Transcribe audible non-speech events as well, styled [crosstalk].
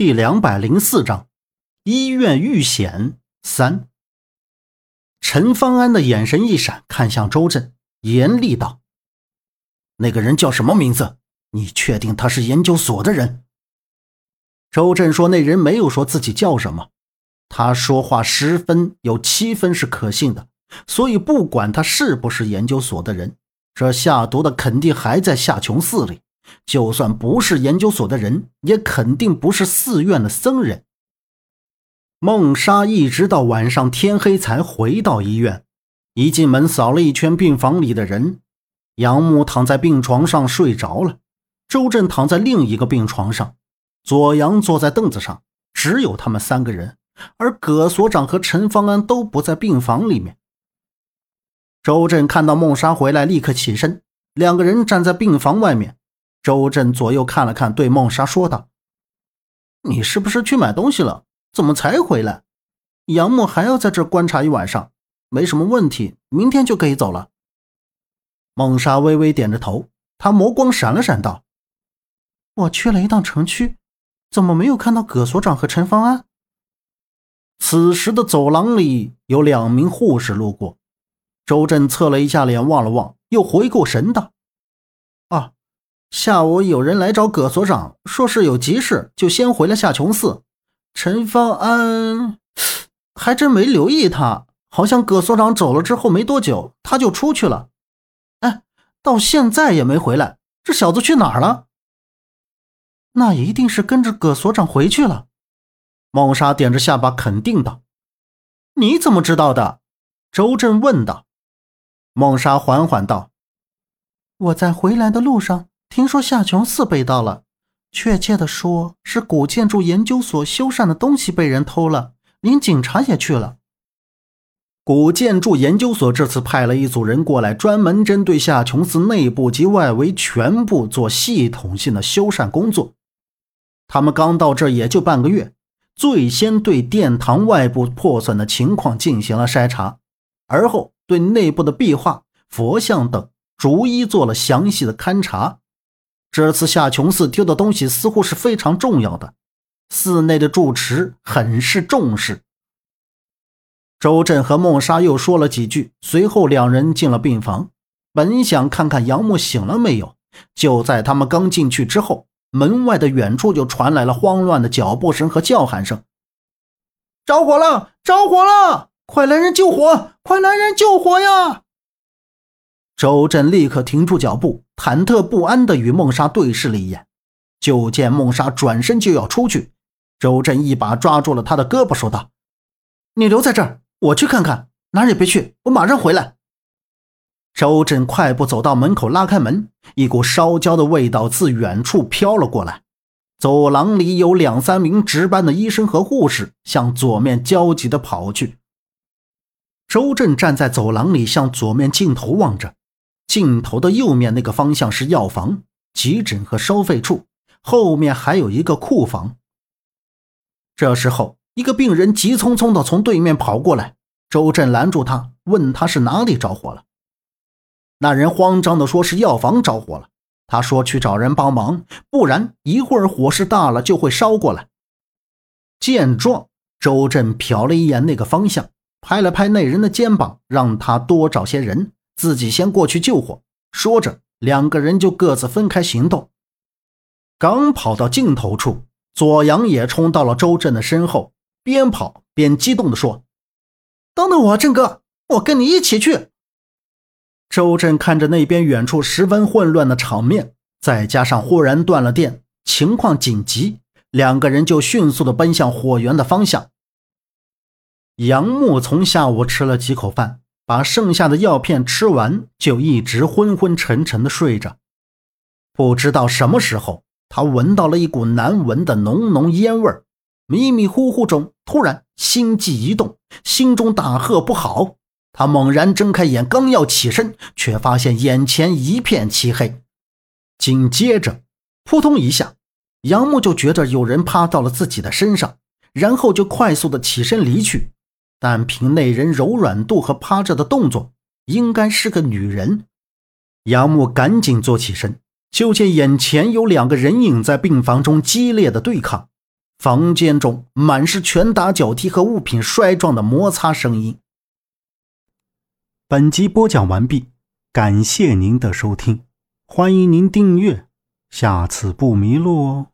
第两百零四章，医院遇险三。陈方安的眼神一闪，看向周震，严厉道：“那个人叫什么名字？你确定他是研究所的人？”周震说：“那人没有说自己叫什么，他说话十分有七分是可信的，所以不管他是不是研究所的人，这下毒的肯定还在夏琼寺里。”就算不是研究所的人，也肯定不是寺院的僧人。孟莎一直到晚上天黑才回到医院。一进门，扫了一圈病房里的人，杨木躺在病床上睡着了。周震躺在另一个病床上，左阳坐在凳子上，只有他们三个人。而葛所长和陈方安都不在病房里面。周震看到孟莎回来，立刻起身，两个人站在病房外面。周震左右看了看，对孟莎说道：“你是不是去买东西了？怎么才回来？杨木还要在这观察一晚上，没什么问题，明天就可以走了。”孟莎微微点着头，她眸光闪了闪，道：“我去了一趟城区，怎么没有看到葛所长和陈方安？”此时的走廊里有两名护士路过，周震侧了一下脸，望了望，又回过神道：“。”下午有人来找葛所长，说是有急事，就先回了夏琼寺。陈方安 [sniffs] 还真没留意他，好像葛所长走了之后没多久，他就出去了。哎，到现在也没回来，这小子去哪儿了？那一定是跟着葛所长回去了。孟莎点着下巴肯定道：“你怎么知道的？”周震问道。孟莎缓缓道：“我在回来的路上。”听说夏琼寺被盗了，确切的说是古建筑研究所修缮的东西被人偷了，连警察也去了。古建筑研究所这次派了一组人过来，专门针对夏琼寺内部及外围全部做系统性的修缮工作。他们刚到这也就半个月，最先对殿堂外部破损的情况进行了筛查，而后对内部的壁画、佛像等逐一做了详细的勘察。这次夏琼寺丢的东西似乎是非常重要的，寺内的住持很是重视。周震和孟莎又说了几句，随后两人进了病房，本想看看杨木醒了没有。就在他们刚进去之后，门外的远处就传来了慌乱的脚步声和叫喊声：“着火了！着火了！快来人救火！快来人救火呀！”周震立刻停住脚步，忐忑不安地与孟莎对视了一眼，就见孟莎转身就要出去，周震一把抓住了他的胳膊，说道：“你留在这儿，我去看看，哪儿也别去，我马上回来。”周震快步走到门口，拉开门，一股烧焦的味道自远处飘了过来。走廊里有两三名值班的医生和护士向左面焦急地跑去。周震站在走廊里，向左面镜头望着。镜头的右面那个方向是药房、急诊和收费处，后面还有一个库房。这时候，一个病人急匆匆的从对面跑过来，周震拦住他，问他是哪里着火了。那人慌张的说是药房着火了，他说去找人帮忙，不然一会儿火势大了就会烧过来。见状，周震瞟了一眼那个方向，拍了拍那人的肩膀，让他多找些人。自己先过去救火。说着，两个人就各自分开行动。刚跑到尽头处，左阳也冲到了周震的身后，边跑边激动地说：“等等我，震哥，我跟你一起去。”周震看着那边远处十分混乱的场面，再加上忽然断了电，情况紧急，两个人就迅速地奔向火源的方向。杨木从下午吃了几口饭。把剩下的药片吃完，就一直昏昏沉沉的睡着。不知道什么时候，他闻到了一股难闻的浓浓烟味迷迷糊糊中，突然心悸一动，心中大喝不好。他猛然睁开眼，刚要起身，却发现眼前一片漆黑。紧接着，扑通一下，杨木就觉着有人趴到了自己的身上，然后就快速的起身离去。但凭那人柔软度和趴着的动作应该是个女人。杨木赶紧坐起身就见眼前有两个人影在病房中激烈的对抗房间中满是拳打脚踢和物品摔撞的摩擦声音。本集播讲完毕感谢您的收听欢迎您订阅下次不迷路哦。